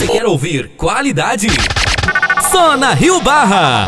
Você quer ouvir qualidade? Só na Rio Barra.